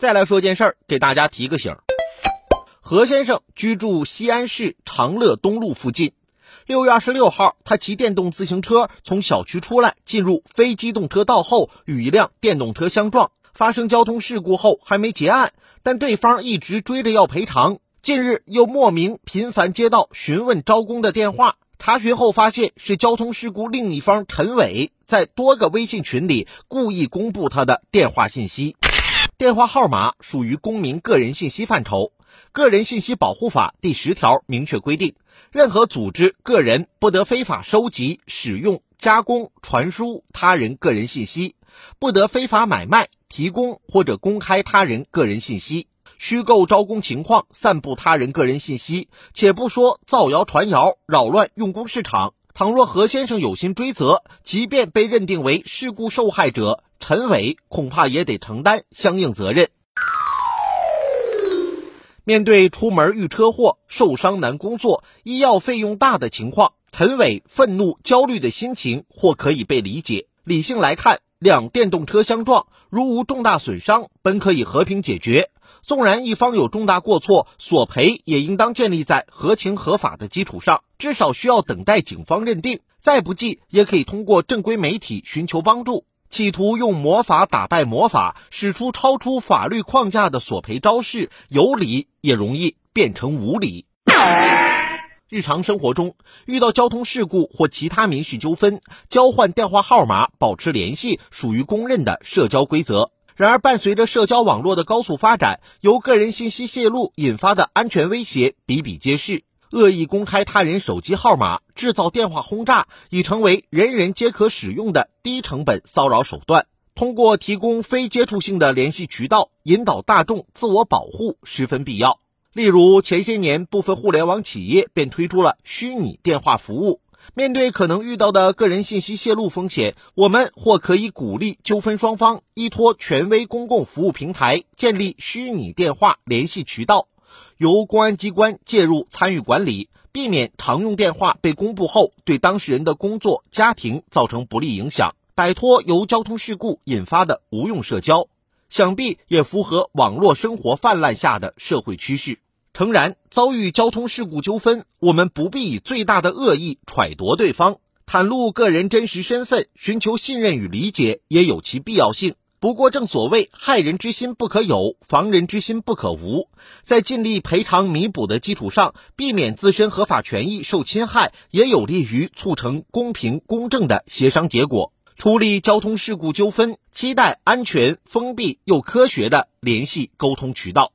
再来说件事儿，给大家提个醒：何先生居住西安市长乐东路附近。六月二十六号，他骑电动自行车从小区出来，进入非机动车道后，与一辆电动车相撞，发生交通事故后还没结案，但对方一直追着要赔偿。近日又莫名频繁接到询问招工的电话，查询后发现是交通事故另一方陈伟在多个微信群里故意公布他的电话信息。电话号码属于公民个人信息范畴，《个人信息保护法》第十条明确规定，任何组织、个人不得非法收集、使用、加工、传输他人个人信息，不得非法买卖、提供或者公开他人个人信息，虚构招工情况、散布他人个人信息，且不说造谣传谣、扰乱用工市场。倘若何先生有心追责，即便被认定为事故受害者。陈伟恐怕也得承担相应责任。面对出门遇车祸、受伤难工作、医药费用大的情况，陈伟愤怒、焦虑的心情或可以被理解。理性来看，两电动车相撞，如无重大损伤，本可以和平解决。纵然一方有重大过错，索赔也应当建立在合情合法的基础上，至少需要等待警方认定。再不济，也可以通过正规媒体寻求帮助。企图用魔法打败魔法，使出超出法律框架的索赔招式，有理也容易变成无理。日常生活中，遇到交通事故或其他民事纠纷，交换电话号码、保持联系，属于公认的社交规则。然而，伴随着社交网络的高速发展，由个人信息泄露引发的安全威胁比比皆是。恶意公开他人手机号码，制造电话轰炸，已成为人人皆可使用的低成本骚扰手段。通过提供非接触性的联系渠道，引导大众自我保护十分必要。例如，前些年部分互联网企业便推出了虚拟电话服务。面对可能遇到的个人信息泄露风险，我们或可以鼓励纠纷双方依托权威公共服务平台，建立虚拟电话联系渠道。由公安机关介入参与管理，避免常用电话被公布后对当事人的工作、家庭造成不利影响，摆脱由交通事故引发的无用社交，想必也符合网络生活泛滥下的社会趋势。诚然，遭遇交通事故纠纷，我们不必以最大的恶意揣度对方，袒露个人真实身份，寻求信任与理解，也有其必要性。不过，正所谓害人之心不可有，防人之心不可无。在尽力赔偿弥补的基础上，避免自身合法权益受侵害，也有利于促成公平公正的协商结果。处理交通事故纠纷，期待安全、封闭又科学的联系沟通渠道。